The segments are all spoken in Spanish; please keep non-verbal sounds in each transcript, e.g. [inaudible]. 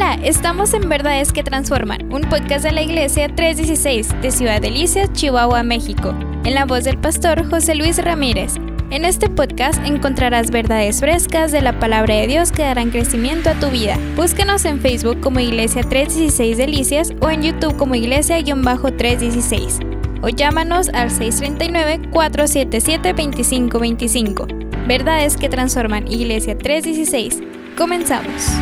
Hola, estamos en Verdades que Transforman, un podcast de la Iglesia 316 de Ciudad Delicias, Chihuahua, México, en la voz del pastor José Luis Ramírez. En este podcast encontrarás verdades frescas de la palabra de Dios que darán crecimiento a tu vida. Búscanos en Facebook como Iglesia 316 Delicias o en YouTube como Iglesia-316 o llámanos al 639-477-2525. Verdades que transforman Iglesia 316. Comenzamos.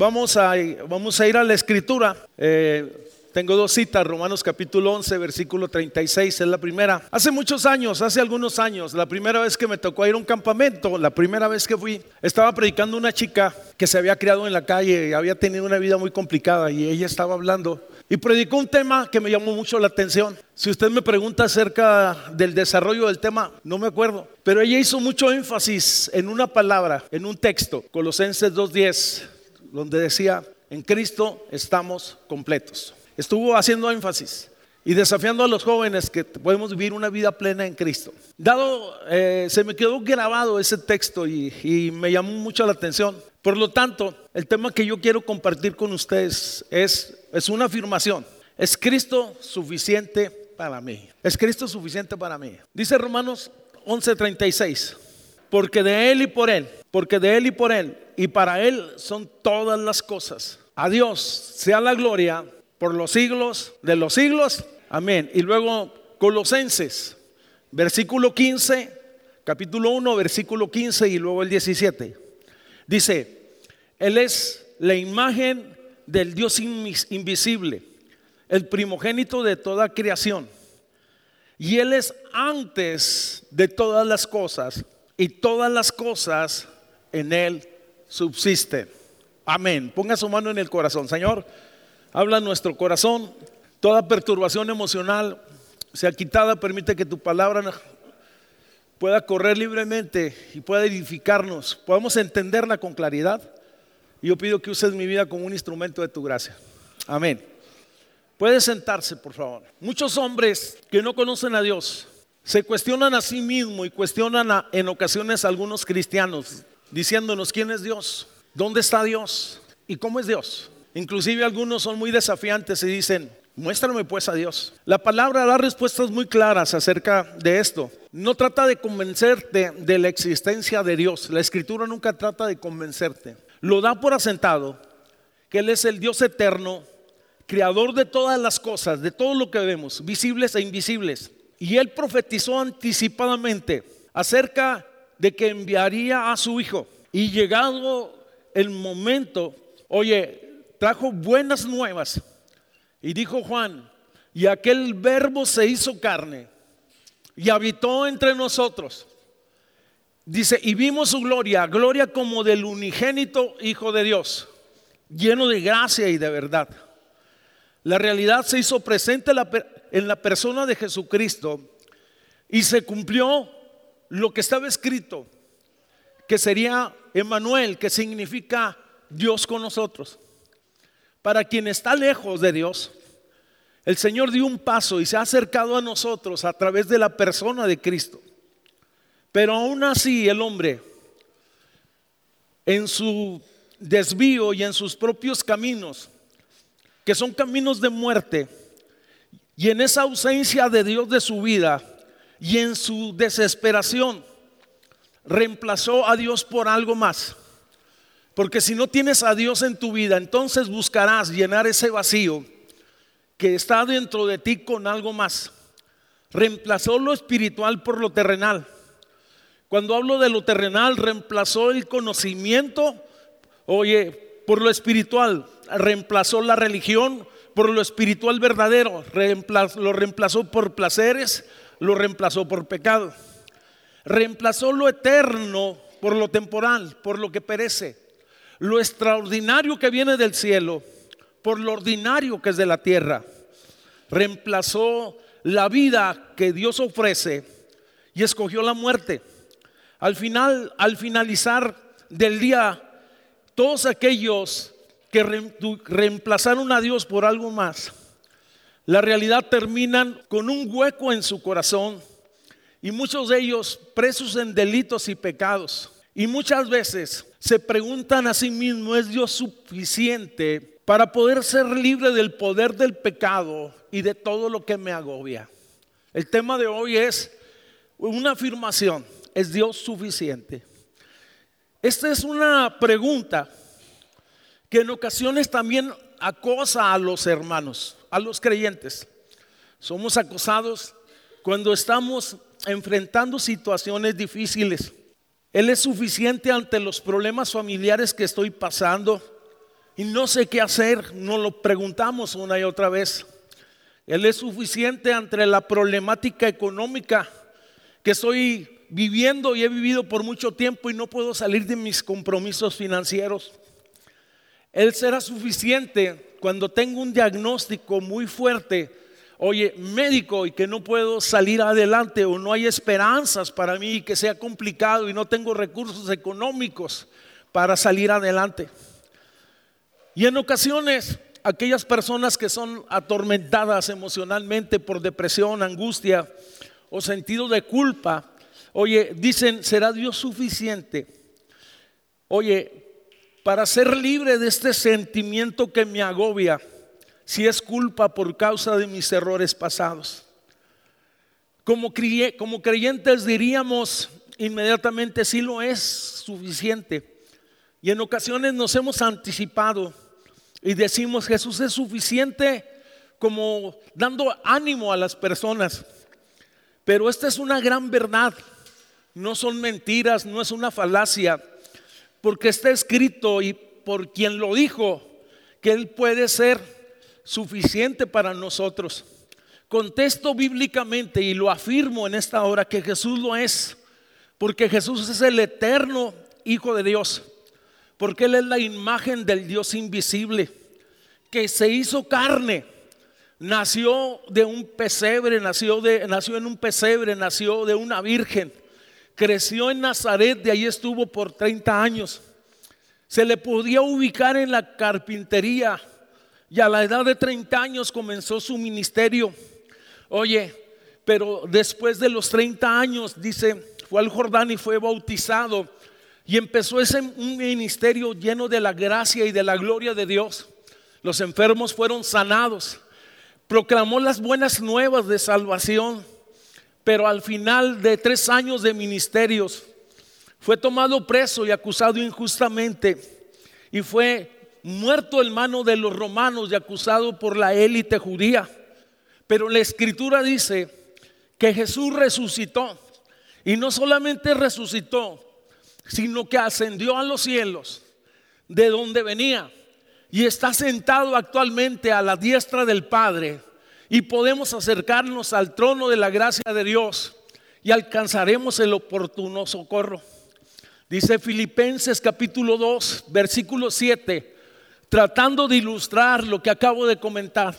Vamos a, ir a la escritura. Eh, tengo dos citas, Romanos capítulo 11, versículo 36, es la primera. Hace muchos años, hace algunos años, la primera vez que me tocó ir a un campamento, la primera vez que fui, estaba predicando una chica que se había criado en la calle y había tenido una vida muy complicada y ella estaba hablando y predicó un tema que me llamó mucho la atención. Si usted me pregunta acerca del desarrollo del tema, no me acuerdo. Pero ella hizo mucho énfasis en una palabra, en un texto, Colosenses 2.10 donde decía, en Cristo estamos completos. Estuvo haciendo énfasis y desafiando a los jóvenes que podemos vivir una vida plena en Cristo. Dado, eh, se me quedó grabado ese texto y, y me llamó mucho la atención. Por lo tanto, el tema que yo quiero compartir con ustedes es, es una afirmación. ¿Es Cristo suficiente para mí? ¿Es Cristo suficiente para mí? Dice Romanos 11:36, porque de Él y por Él, porque de Él y por Él y para Él son todas las cosas. A Dios sea la gloria por los siglos de los siglos. Amén. Y luego Colosenses, versículo 15, capítulo 1, versículo 15 y luego el 17. Dice, Él es la imagen del Dios invisible, el primogénito de toda creación. Y Él es antes de todas las cosas y todas las cosas en Él subsiste. Amén. Ponga su mano en el corazón. Señor, habla en nuestro corazón. Toda perturbación emocional sea quitada. Permite que tu palabra pueda correr libremente y pueda edificarnos. Podamos entenderla con claridad. Y yo pido que uses mi vida como un instrumento de tu gracia. Amén. Puede sentarse, por favor. Muchos hombres que no conocen a Dios se cuestionan a sí mismos y cuestionan en ocasiones a algunos cristianos diciéndonos quién es Dios, dónde está Dios y cómo es Dios. Inclusive algunos son muy desafiantes y dicen, muéstrame pues a Dios. La palabra da respuestas muy claras acerca de esto. No trata de convencerte de la existencia de Dios. La escritura nunca trata de convencerte. Lo da por asentado que Él es el Dios eterno, creador de todas las cosas, de todo lo que vemos, visibles e invisibles. Y Él profetizó anticipadamente acerca de que enviaría a su hijo. Y llegado el momento, oye, trajo buenas nuevas. Y dijo Juan, y aquel verbo se hizo carne y habitó entre nosotros. Dice, y vimos su gloria, gloria como del unigénito Hijo de Dios, lleno de gracia y de verdad. La realidad se hizo presente en la persona de Jesucristo y se cumplió lo que estaba escrito, que sería Emanuel, que significa Dios con nosotros. Para quien está lejos de Dios, el Señor dio un paso y se ha acercado a nosotros a través de la persona de Cristo. Pero aún así el hombre, en su desvío y en sus propios caminos, que son caminos de muerte, y en esa ausencia de Dios de su vida, y en su desesperación reemplazó a Dios por algo más. Porque si no tienes a Dios en tu vida, entonces buscarás llenar ese vacío que está dentro de ti con algo más. Reemplazó lo espiritual por lo terrenal. Cuando hablo de lo terrenal, reemplazó el conocimiento, oye, por lo espiritual. Reemplazó la religión por lo espiritual verdadero. lo reemplazó por placeres, lo reemplazó por pecado. Reemplazó lo eterno por lo temporal, por lo que perece. Lo extraordinario que viene del cielo por lo ordinario que es de la tierra. Reemplazó la vida que Dios ofrece y escogió la muerte. Al final, al finalizar del día, todos aquellos que reemplazaron a Dios por algo más, la realidad terminan con un hueco en su corazón y muchos de ellos presos en delitos y pecados. Y muchas veces se preguntan a sí mismos, ¿es Dios suficiente para poder ser libre del poder del pecado y de todo lo que me agobia? El tema de hoy es una afirmación, ¿es Dios suficiente? Esta es una pregunta que en ocasiones también acosa a los hermanos, a los creyentes. Somos acosados cuando estamos enfrentando situaciones difíciles. Él es suficiente ante los problemas familiares que estoy pasando y no sé qué hacer, nos lo preguntamos una y otra vez. Él es suficiente ante la problemática económica que estoy viviendo y he vivido por mucho tiempo y no puedo salir de mis compromisos financieros. Él será suficiente cuando tengo un diagnóstico muy fuerte, oye, médico y que no puedo salir adelante o no hay esperanzas para mí y que sea complicado y no tengo recursos económicos para salir adelante. Y en ocasiones, aquellas personas que son atormentadas emocionalmente por depresión, angustia o sentido de culpa, oye, dicen, ¿será Dios suficiente? Oye, para ser libre de este sentimiento que me agobia, si es culpa por causa de mis errores pasados. Como, creyentes diríamos inmediatamente, si lo es suficiente. Y en ocasiones nos hemos anticipado y decimos, Jesús es suficiente como dando ánimo a las personas. Pero esta es una gran verdad, no son mentiras, no es una falacia porque está escrito y por quien lo dijo, que Él puede ser suficiente para nosotros. Contesto bíblicamente y lo afirmo en esta hora que Jesús lo es, porque Jesús es el eterno Hijo de Dios, porque Él es la imagen del Dios invisible, que se hizo carne, nació de un pesebre, nació, de, nació en un pesebre, nació de una virgen creció en Nazaret, de ahí estuvo por 30 años. Se le podía ubicar en la carpintería y a la edad de 30 años comenzó su ministerio. Oye, pero después de los 30 años, dice, fue al Jordán y fue bautizado y empezó ese ministerio lleno de la gracia y de la gloria de Dios. Los enfermos fueron sanados. Proclamó las buenas nuevas de salvación pero al final de tres años de ministerios fue tomado preso y acusado injustamente y fue muerto en mano de los romanos y acusado por la élite judía. Pero la escritura dice que Jesús resucitó y no solamente resucitó, sino que ascendió a los cielos de donde venía y está sentado actualmente a la diestra del Padre y podemos acercarnos al trono de la gracia de Dios y alcanzaremos el oportuno socorro. Dice Filipenses capítulo 2, versículo 7, tratando de ilustrar lo que acabo de comentar,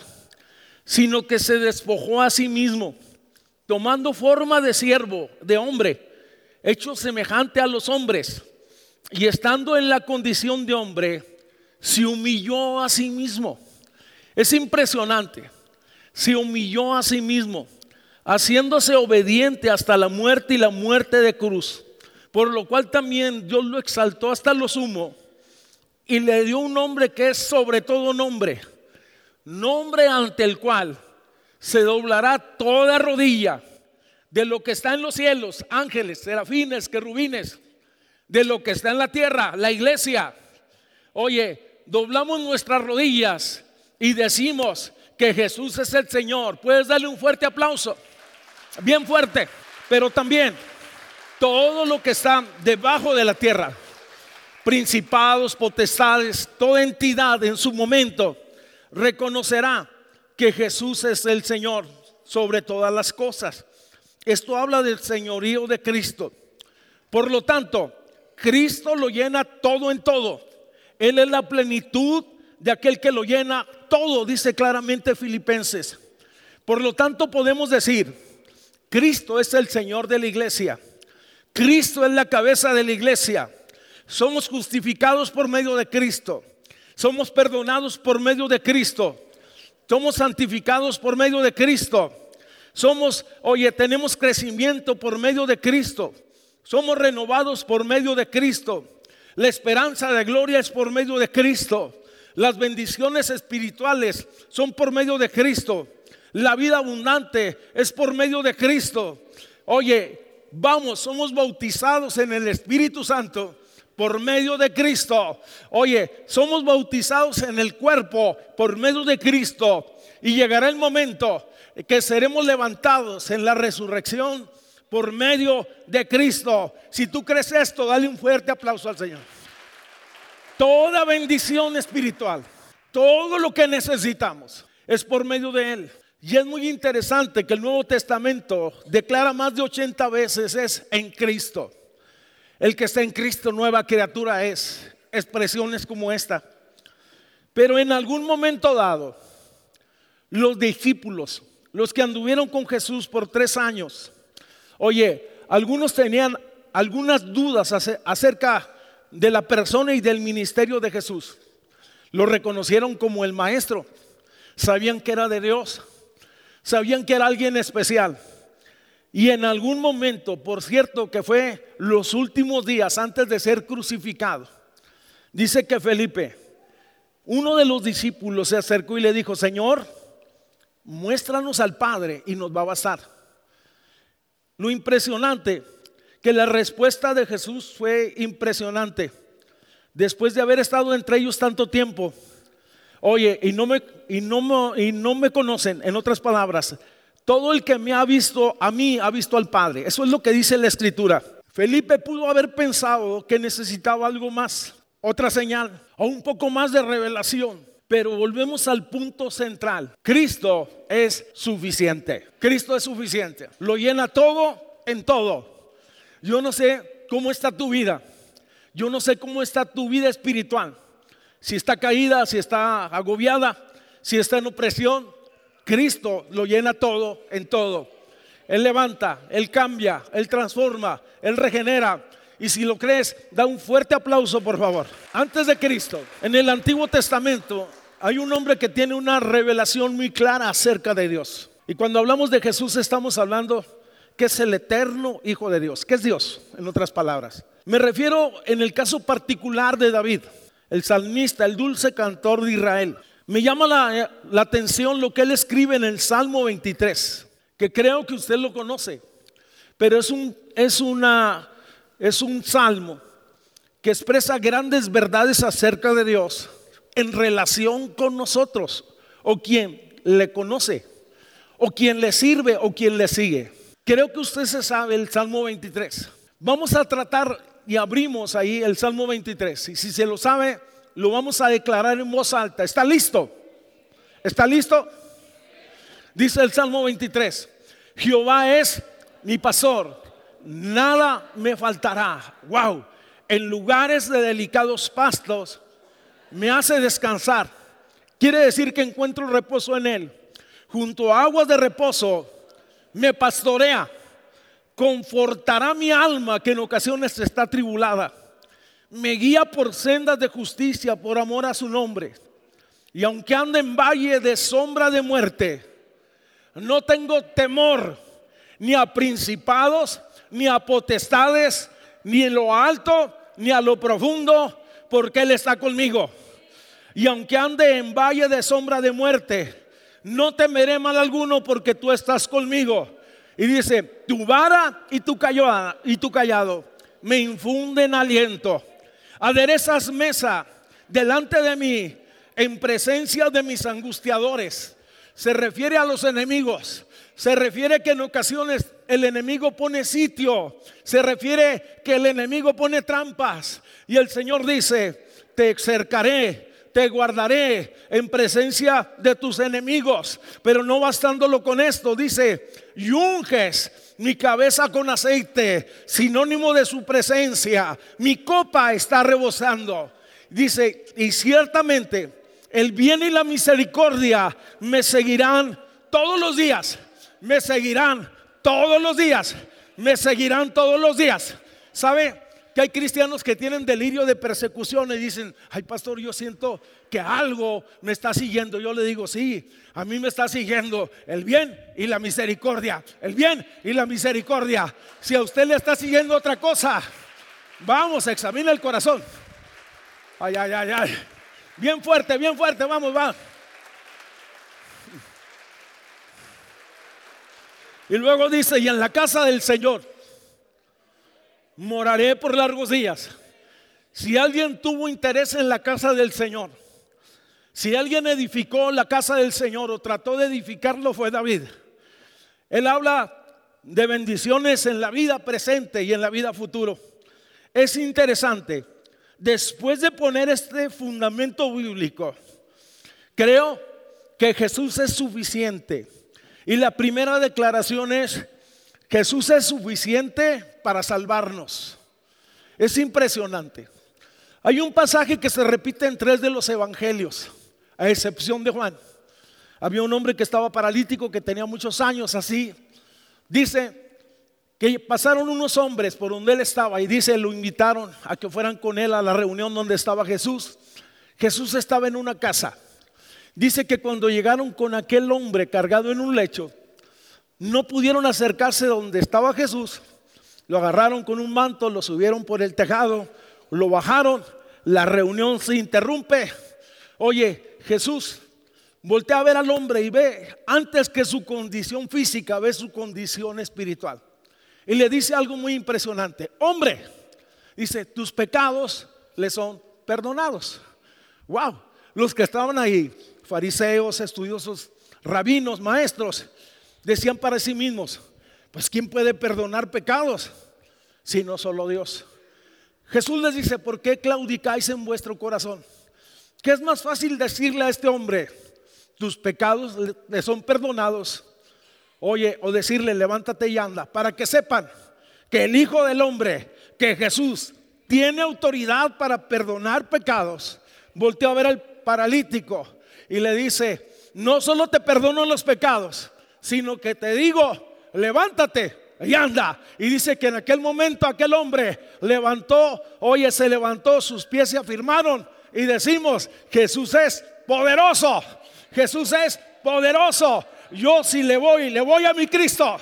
sino que se despojó a sí mismo, tomando forma de siervo, de hombre, hecho semejante a los hombres, y estando en la condición de hombre, se humilló a sí mismo. Es impresionante se humilló a sí mismo, haciéndose obediente hasta la muerte y la muerte de cruz, por lo cual también Dios lo exaltó hasta lo sumo y le dio un nombre que es sobre todo nombre, nombre ante el cual se doblará toda rodilla de lo que está en los cielos, ángeles, serafines, querubines, de lo que está en la tierra, la iglesia. Oye, doblamos nuestras rodillas y decimos, que Jesús es el Señor. Puedes darle un fuerte aplauso, bien fuerte, pero también todo lo que está debajo de la tierra, principados, potestades, toda entidad en su momento reconocerá que Jesús es el Señor sobre todas las cosas. Esto habla del señorío de Cristo. Por lo tanto, Cristo lo llena todo en todo. Él es la plenitud de aquel que lo llena todo, dice claramente Filipenses. Por lo tanto, podemos decir, Cristo es el Señor de la iglesia. Cristo es la cabeza de la iglesia. Somos justificados por medio de Cristo. Somos perdonados por medio de Cristo. Somos santificados por medio de Cristo. Somos, oye, tenemos crecimiento por medio de Cristo. Somos renovados por medio de Cristo. La esperanza de gloria es por medio de Cristo. Las bendiciones espirituales son por medio de Cristo. La vida abundante es por medio de Cristo. Oye, vamos, somos bautizados en el Espíritu Santo por medio de Cristo. Oye, somos bautizados en el cuerpo por medio de Cristo. Y llegará el momento que seremos levantados en la resurrección por medio de Cristo. Si tú crees esto, dale un fuerte aplauso al Señor. Toda bendición espiritual, todo lo que necesitamos es por medio de Él. Y es muy interesante que el Nuevo Testamento declara más de 80 veces es en Cristo. El que está en Cristo, nueva criatura es. Expresiones como esta. Pero en algún momento dado, los discípulos, los que anduvieron con Jesús por tres años, oye, algunos tenían algunas dudas acerca de la persona y del ministerio de Jesús. Lo reconocieron como el maestro. Sabían que era de Dios. Sabían que era alguien especial. Y en algún momento, por cierto, que fue los últimos días antes de ser crucificado, dice que Felipe, uno de los discípulos, se acercó y le dijo, Señor, muéstranos al Padre y nos va a bastar. Lo impresionante, que la respuesta de Jesús fue impresionante. Después de haber estado entre ellos tanto tiempo, oye, y no me, y no y no me conocen, en otras palabras, todo el que me ha visto a mí ha visto al Padre. Eso es lo que dice la Escritura. Felipe pudo haber pensado que necesitaba algo más, otra señal, o un poco más de revelación. Pero volvemos al punto central. Cristo es suficiente. Cristo es suficiente. Lo llena todo en todo. Yo no sé cómo está tu vida. Yo no sé cómo está tu vida espiritual. Si está caída, si está agobiada, si está en opresión, Cristo lo llena todo en todo. Él levanta, Él cambia, Él transforma, Él regenera. Y si lo crees, da un fuerte aplauso, por favor. Antes de Cristo, en el Antiguo Testamento, hay un hombre que tiene una revelación muy clara acerca de Dios. Y cuando hablamos de Jesús, estamos hablando que es el eterno Hijo de Dios. ¿Qué es Dios? En otras palabras. Me refiero en el caso particular de David, el salmista, el dulce cantor de Israel. Me llama la, atención lo que él escribe en el Salmo 23, que creo que usted lo conoce, pero es un, es una, es un salmo que expresa grandes verdades acerca de Dios en relación con nosotros, o quien le conoce, o quien le sirve, o quien le sigue. Creo que usted se sabe el Salmo 23. Vamos a tratar y abrimos ahí el Salmo 23. Y si se lo sabe, lo vamos a declarar en voz alta. ¿Está listo? ¿Está listo? Dice el Salmo 23, Jehová es mi pastor, nada me faltará. Wow, en lugares de delicados pastos me hace descansar. Quiere decir que encuentro reposo en él. Junto a aguas de reposo me pastorea, confortará mi alma que en ocasiones está tribulada me guía por sendas de justicia por amor a su nombre. Y aunque ande en valle de sombra de muerte, no tengo temor ni a principados, ni a potestades, ni en lo alto, ni a lo profundo, porque Él está conmigo. Y aunque ande en valle de sombra de muerte, no temeré mal alguno porque tú estás conmigo. Y dice, tu vara y tu callado, y tu callado me infunden aliento aderezas mesa delante de mí en presencia de mis angustiadores. Se refiere a los enemigos. Se refiere que en ocasiones el enemigo pone sitio. Se refiere que el enemigo pone trampas. Y el Señor dice, te cercaré te guardaré en presencia de tus enemigos. Pero no bastándolo con esto, dice, y unges mi cabeza con aceite, sinónimo de su presencia. Mi copa está rebosando. Dice, y ciertamente el bien y la misericordia me seguirán todos los días. Me seguirán todos los días. Me seguirán todos los días. ¿Sabe? Que hay cristianos que tienen delirio de persecución y dicen, ay pastor, yo siento que algo me está siguiendo. Yo le digo, sí, a mí me está siguiendo el bien y la misericordia. El bien y la misericordia. Si a usted le está siguiendo otra cosa, vamos, examina el corazón. Ay, ay, ay, ay. Bien fuerte, bien fuerte, vamos, va. Y luego dice, y en la casa del Señor moraré por largos días. Si alguien tuvo interés en la casa del Señor, si alguien edificó la casa del Señor o trató de edificarlo fue David. Él habla de bendiciones en la vida presente y en la vida futuro. Es interesante, después de poner este fundamento bíblico, creo que Jesús es suficiente. Y la primera declaración es, Jesús es suficiente para salvarnos. Es impresionante. Hay un pasaje que se repite en tres de los evangelios, a excepción de Juan. Había un hombre que estaba paralítico, que tenía muchos años así. Dice que pasaron unos hombres por donde él estaba y dice, lo invitaron a que fueran con él a la reunión donde estaba Jesús. Jesús estaba en una casa. Dice que cuando llegaron con aquel hombre cargado en un lecho, no pudieron acercarse donde estaba Jesús. Lo agarraron con un manto, lo subieron por el tejado, lo bajaron, la reunión se interrumpe. Oye, Jesús voltea a ver al hombre y ve, antes que su condición física, ve su condición espiritual. Y le dice algo muy impresionante. Hombre, dice, tus pecados le son perdonados. Wow, los que estaban ahí, fariseos, estudiosos, rabinos, maestros, decían para sí mismos, pues ¿quién puede perdonar pecados? Si no solo Dios. Jesús les dice, ¿por qué claudicáis en vuestro corazón? ¿Qué es más fácil decirle a este hombre, tus pecados le son perdonados? Oye, o decirle, levántate y anda, para que sepan que el Hijo del Hombre, que Jesús, tiene autoridad para perdonar pecados. Volteó a ver al paralítico y le dice, no solo te perdono los pecados, sino que te digo, levántate y anda. Y dice que en aquel momento aquel hombre levantó, oye, se levantó, sus pies se afirmaron y decimos, Jesús es poderoso, Jesús es poderoso. Yo si le voy, le voy a mi Cristo.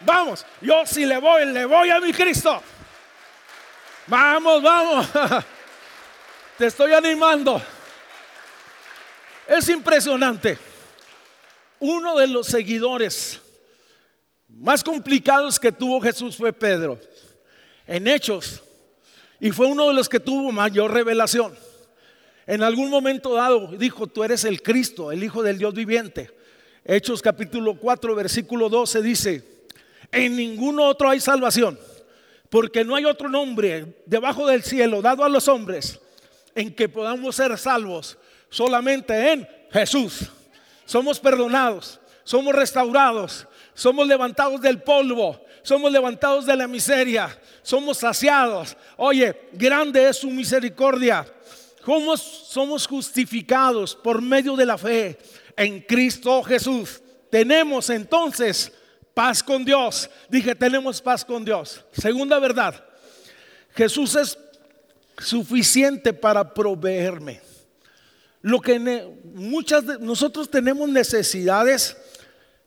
Vamos, yo si le voy, le voy a mi Cristo. Vamos, vamos. [laughs] Te estoy animando. Es impresionante uno de los seguidores más complicados que tuvo Jesús fue Pedro, en hechos, y fue uno de los que tuvo mayor revelación. En algún momento dado dijo, tú eres el Cristo, el Hijo del Dios viviente. Hechos capítulo 4, versículo 12 dice, en ningún otro hay salvación, porque no hay otro nombre debajo del cielo dado a los hombres en que podamos ser salvos, solamente en Jesús somos perdonados, somos restaurados, somos levantados del polvo, somos levantados de la miseria, somos saciados. Oye, grande es su misericordia. ¿Cómo somos justificados por medio de la fe en Cristo Jesús? Tenemos entonces paz con Dios. Dije, tenemos paz con Dios. Segunda verdad, Jesús es suficiente para proveerme. Lo que muchas de nosotros tenemos necesidades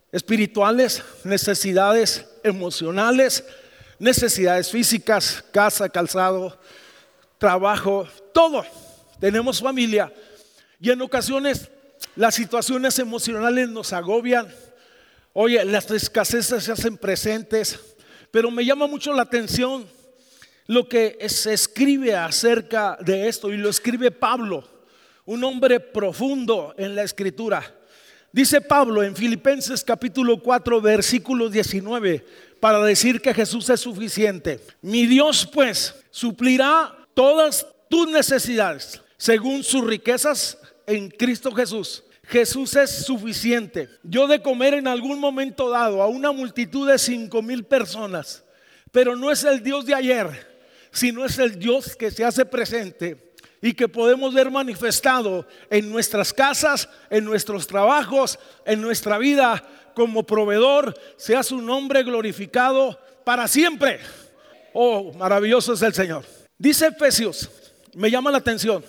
espirituales, necesidades emocionales, necesidades físicas, casa, calzado, trabajo, todo. Tenemos familia y en ocasiones las situaciones emocionales nos agobian. Oye, las escaseces se hacen presentes, pero me llama mucho la atención lo que se escribe acerca de esto y lo escribe Pablo un hombre profundo en la escritura. Dice Pablo en Filipenses capítulo 4 versículo 19 para decir que Jesús es suficiente. Mi Dios pues suplirá todas tus necesidades según sus riquezas en Cristo Jesús. Jesús es suficiente. Yo de comer en algún momento dado a una multitud de cinco mil personas, pero no es el Dios de ayer, sino es el Dios que se hace presente y que podemos ver manifestado en nuestras casas, en nuestros trabajos, en nuestra vida como proveedor, sea su nombre glorificado para siempre. Oh, maravilloso es el Señor. Dice Efesios, me llama la atención.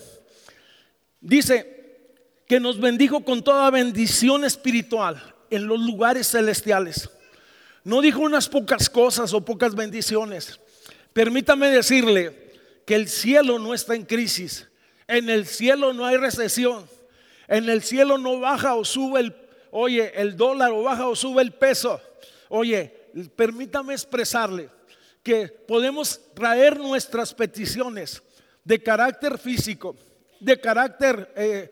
Dice que nos bendijo con toda bendición espiritual en los lugares celestiales. No dijo unas pocas cosas o pocas bendiciones. Permítame decirle que el cielo no está en crisis. En el cielo no hay recesión. En el cielo no baja o sube el, oye, el dólar o baja o sube el peso. Oye, permítame expresarle que podemos traer nuestras peticiones de carácter físico, de carácter, eh,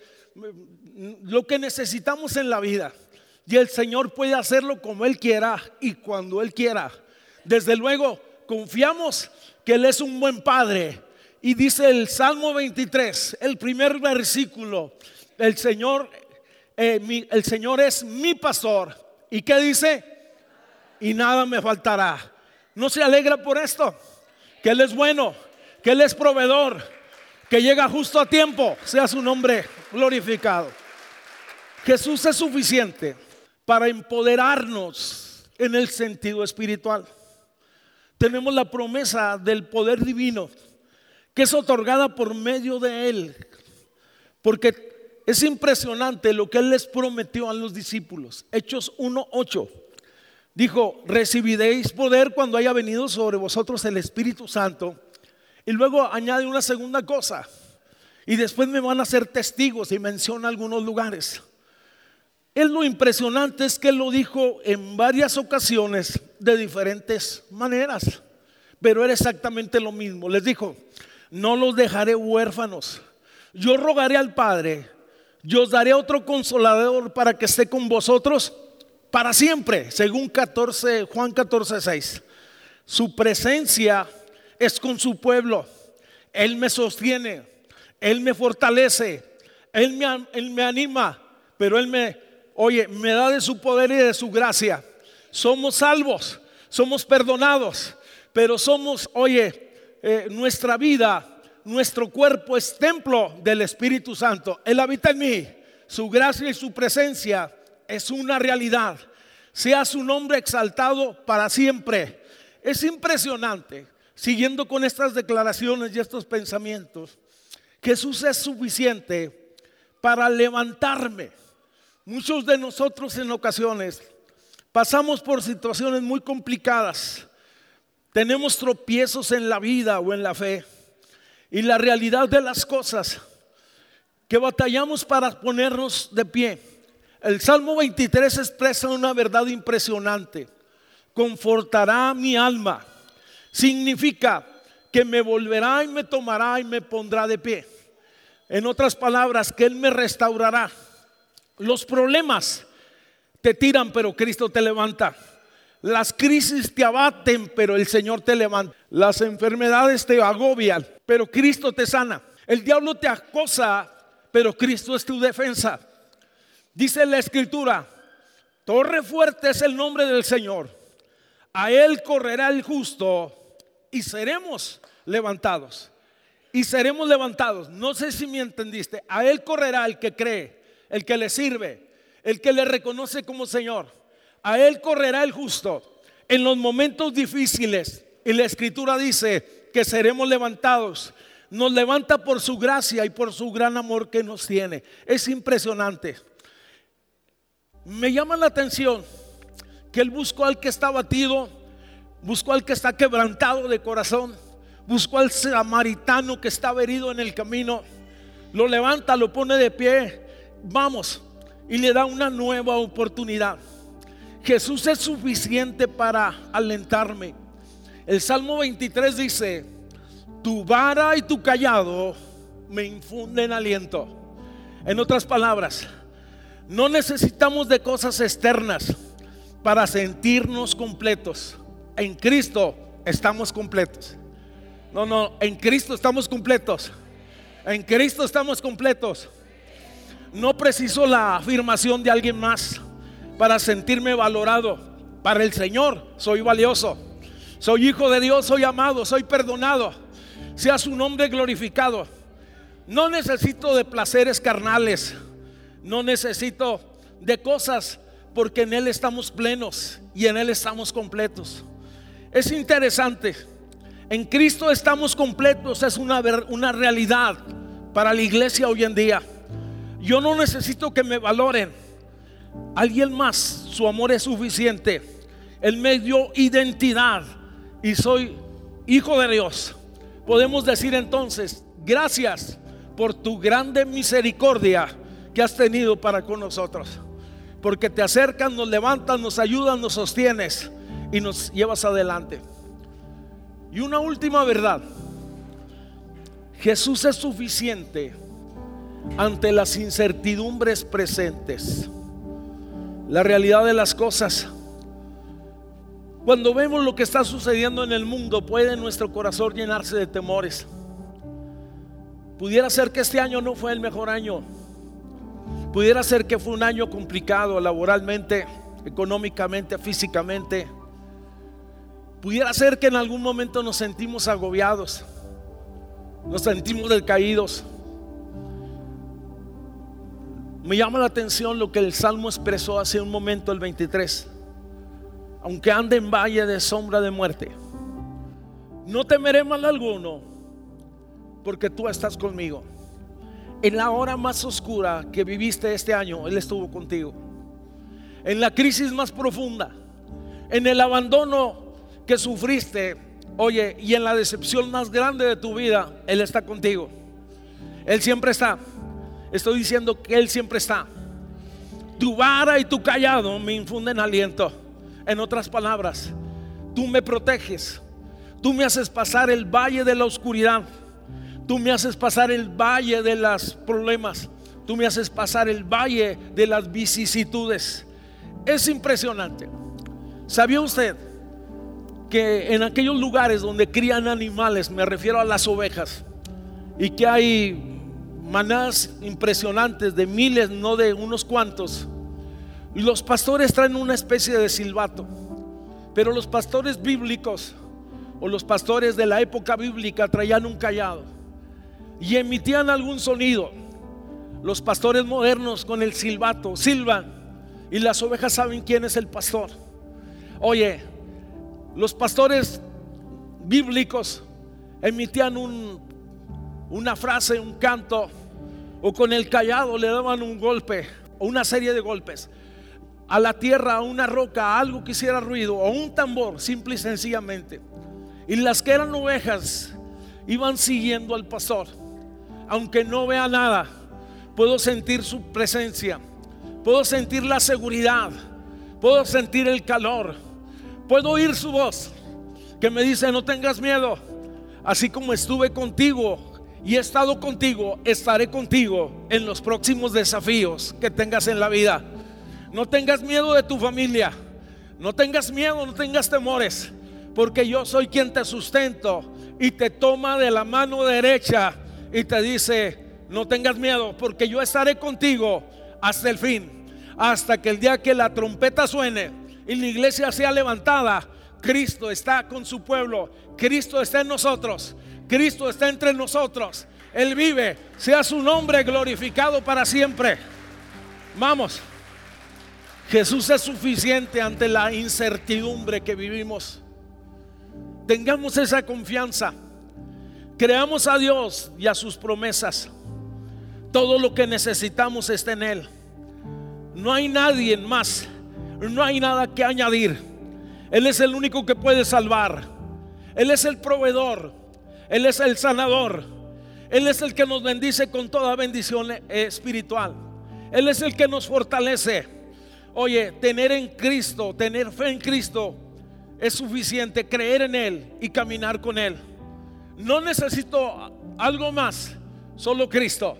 lo que necesitamos en la vida. Y el Señor puede hacerlo como Él quiera y cuando Él quiera. Desde luego, confiamos que Él es un buen Padre. Y dice el Salmo 23, el primer versículo, el Señor, eh, el Señor es mi pastor. ¿Y qué dice? Y nada me faltará. ¿No se alegra por esto? Que Él es bueno, que Él es proveedor, que llega justo a tiempo, sea su nombre glorificado. Jesús es suficiente para empoderarnos en el sentido espiritual. Tenemos la promesa del poder divino que es otorgada por medio de Él, porque es impresionante lo que Él les prometió a los discípulos. Hechos 1.8 dijo, recibiréis poder cuando haya venido sobre vosotros el Espíritu Santo. Y luego añade una segunda cosa. Y después me van a ser testigos y menciona algunos lugares. Él lo impresionante es que lo dijo en varias ocasiones de diferentes maneras. Pero era exactamente lo mismo. Les dijo, no los dejaré huérfanos. Yo rogaré al Padre, yo os daré otro consolador para que esté con vosotros para siempre, según 14, Juan 14, 6. Su presencia es con su pueblo. Él me sostiene, Él me fortalece, Él me, él me anima, pero Él me, oye, me da de su poder y de su gracia. Somos salvos, somos perdonados, pero somos, oye, eh, nuestra vida, nuestro cuerpo es templo del Espíritu Santo. Él habita en mí, su gracia y su presencia es una realidad. Sea su nombre exaltado para siempre. Es impresionante, siguiendo con estas declaraciones y estos pensamientos, Jesús es suficiente para levantarme. Muchos de nosotros en ocasiones pasamos por situaciones muy complicadas. Tenemos tropiezos en la vida o en la fe. Y la realidad de las cosas que batallamos para ponernos de pie el Salmo 23 expresa una verdad impresionante. Confortará mi alma. Significa que me volverá y me tomará y me pondrá de pie. En otras palabras, que Él me restaurará. Los problemas te tiran, pero Cristo te levanta. Las crisis te abaten, pero el Señor te levanta. Las enfermedades te agobian, pero Cristo te sana. El diablo te acosa, pero Cristo es tu defensa. Dice la escritura, torre fuerte es el nombre del Señor. A Él correrá el justo y seremos levantados. Y seremos levantados. No sé si me entendiste. A Él correrá el que cree, el que le sirve, el que le reconoce como Señor. A Él correrá el justo en los momentos difíciles. Y la escritura dice que seremos levantados. Nos levanta por su gracia y por su gran amor que nos tiene. Es impresionante. Me llama la atención que él buscó al que está batido, buscó al que está quebrantado de corazón, buscó al samaritano que estaba herido en el camino, lo levanta, lo pone de pie, vamos, y le da una nueva oportunidad. Jesús es suficiente para alentarme. El Salmo 23 dice, tu vara y tu callado me infunden aliento. En otras palabras, no necesitamos de cosas externas para sentirnos completos. En Cristo estamos completos. No, no, en Cristo estamos completos. En Cristo estamos completos. No preciso la afirmación de alguien más para sentirme valorado. Para el Señor soy valioso. Soy hijo de Dios, soy amado, soy perdonado. Sea su nombre glorificado. No necesito de placeres carnales. No necesito de cosas porque en Él estamos plenos y en Él estamos completos. Es interesante. En Cristo estamos completos, es una, una realidad para la iglesia hoy en día. Yo no necesito que me valoren. Alguien más, su amor es suficiente. Él me dio identidad y soy hijo de Dios. Podemos decir entonces, gracias por tu grande misericordia que has tenido para con nosotros. Porque te acercas, nos levantas, nos ayudas, nos sostienes y nos llevas adelante. Y una última verdad. Jesús es suficiente ante las incertidumbres presentes. La realidad de las cosas. Cuando vemos lo que está sucediendo en el mundo, puede nuestro corazón llenarse de temores. Pudiera ser que este año no fue el mejor año. Pudiera ser que fue un año complicado laboralmente, económicamente, físicamente. Pudiera ser que en algún momento nos sentimos agobiados, nos sentimos decaídos. Me llama la atención lo que el Salmo expresó hace un momento, el 23. Aunque ande en valle de sombra de muerte, no temeré mal alguno, porque tú estás conmigo. En la hora más oscura que viviste este año, Él estuvo contigo. En la crisis más profunda, en el abandono que sufriste, oye, y en la decepción más grande de tu vida, Él está contigo. Él siempre está. Estoy diciendo que Él siempre está. Tu vara y tu callado me infunden aliento. En otras palabras, tú me proteges. Tú me haces pasar el valle de la oscuridad. Tú me haces pasar el valle de los problemas. Tú me haces pasar el valle de las vicisitudes. Es impresionante. ¿Sabía usted que en aquellos lugares donde crían animales, me refiero a las ovejas, y que hay manadas impresionantes de miles, no de unos cuantos. Y los pastores traen una especie de silbato. Pero los pastores bíblicos o los pastores de la época bíblica traían un callado y emitían algún sonido. Los pastores modernos con el silbato silban y las ovejas saben quién es el pastor. Oye, los pastores bíblicos emitían un una frase, un canto, o con el callado le daban un golpe, o una serie de golpes, a la tierra, a una roca, a algo que hiciera ruido, o un tambor, simple y sencillamente. Y las que eran ovejas iban siguiendo al pastor. Aunque no vea nada, puedo sentir su presencia, puedo sentir la seguridad, puedo sentir el calor, puedo oír su voz que me dice, no tengas miedo, así como estuve contigo y he estado contigo, estaré contigo en los próximos desafíos que tengas en la vida. No tengas miedo de tu familia, no tengas miedo, no tengas temores, porque yo soy quien te sustento y te toma de la mano derecha y te dice, no tengas miedo, porque yo estaré contigo hasta el fin, hasta que el día que la trompeta suene y la iglesia sea levantada, Cristo está con su pueblo, Cristo está en nosotros Cristo está entre nosotros. Él vive. Sea su nombre glorificado para siempre. Vamos. Jesús es suficiente ante la incertidumbre que vivimos. Tengamos esa confianza. Creamos a Dios y a sus promesas. Todo lo que necesitamos está en Él. No hay nadie más. No hay nada que añadir. Él es el único que puede salvar. Él es el proveedor. Él es el sanador. Él es el que nos bendice con toda bendición espiritual. Él es el que nos fortalece. Oye, tener en Cristo, tener fe en Cristo es suficiente. Creer en Él y caminar con Él. No necesito algo más, solo Cristo.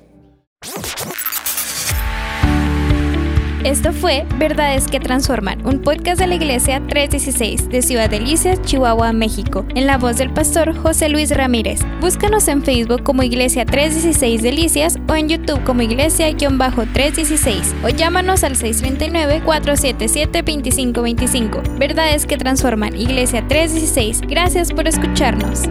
Esto fue Verdades que Transforman, un podcast de la Iglesia 316 de Ciudad Delicias, Chihuahua, México, en la voz del pastor José Luis Ramírez. Búscanos en Facebook como Iglesia 316 Delicias o en YouTube como Iglesia-316 o llámanos al 639-477-2525. Verdades que Transforman, Iglesia 316. Gracias por escucharnos.